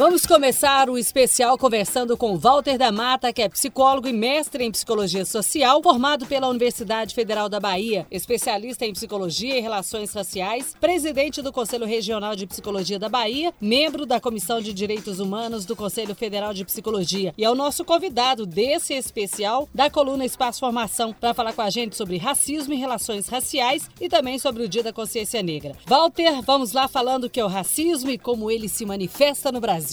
Vamos começar o especial conversando com Walter da Mata, que é psicólogo e mestre em psicologia social, formado pela Universidade Federal da Bahia, especialista em psicologia e relações raciais, presidente do Conselho Regional de Psicologia da Bahia, membro da Comissão de Direitos Humanos do Conselho Federal de Psicologia e é o nosso convidado desse especial da coluna Espaço Formação para falar com a gente sobre racismo e relações raciais e também sobre o Dia da Consciência Negra. Walter, vamos lá falando o que é o racismo e como ele se manifesta no Brasil.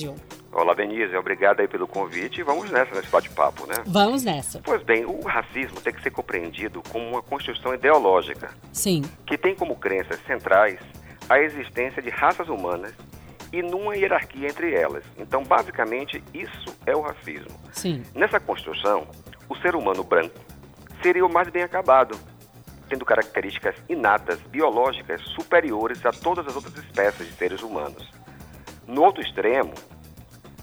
Olá, Denise, obrigado aí pelo convite. Vamos nessa, nesse bate-papo, né? Vamos nessa. Pois bem, o racismo tem que ser compreendido como uma construção ideológica. Sim. Que tem como crenças centrais a existência de raças humanas e numa hierarquia entre elas. Então, basicamente, isso é o racismo. Sim. Nessa construção, o ser humano branco seria o mais bem acabado, tendo características inatas, biológicas, superiores a todas as outras espécies de seres humanos. No outro extremo,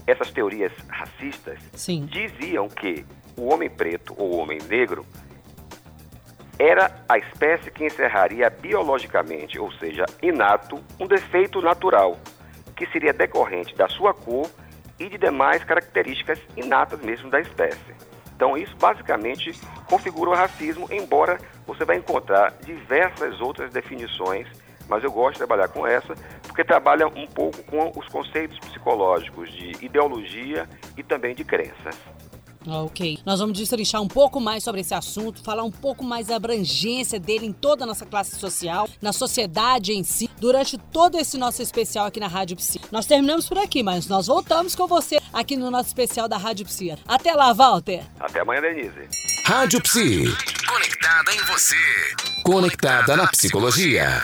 essas teorias racistas Sim. diziam que o homem preto ou o homem negro era a espécie que encerraria biologicamente, ou seja, inato, um defeito natural, que seria decorrente da sua cor e de demais características inatas mesmo da espécie. Então, isso basicamente configura o racismo, embora você vai encontrar diversas outras definições mas eu gosto de trabalhar com essa, porque trabalha um pouco com os conceitos psicológicos de ideologia e também de crenças. Ok. Nós vamos destrinchar um pouco mais sobre esse assunto, falar um pouco mais da abrangência dele em toda a nossa classe social, na sociedade em si, durante todo esse nosso especial aqui na Rádio Psi. Nós terminamos por aqui, mas nós voltamos com você aqui no nosso especial da Rádio Psi. Até lá, Walter. Até amanhã, Denise. Rádio Psi. Conectada em você. Conectada na psicologia.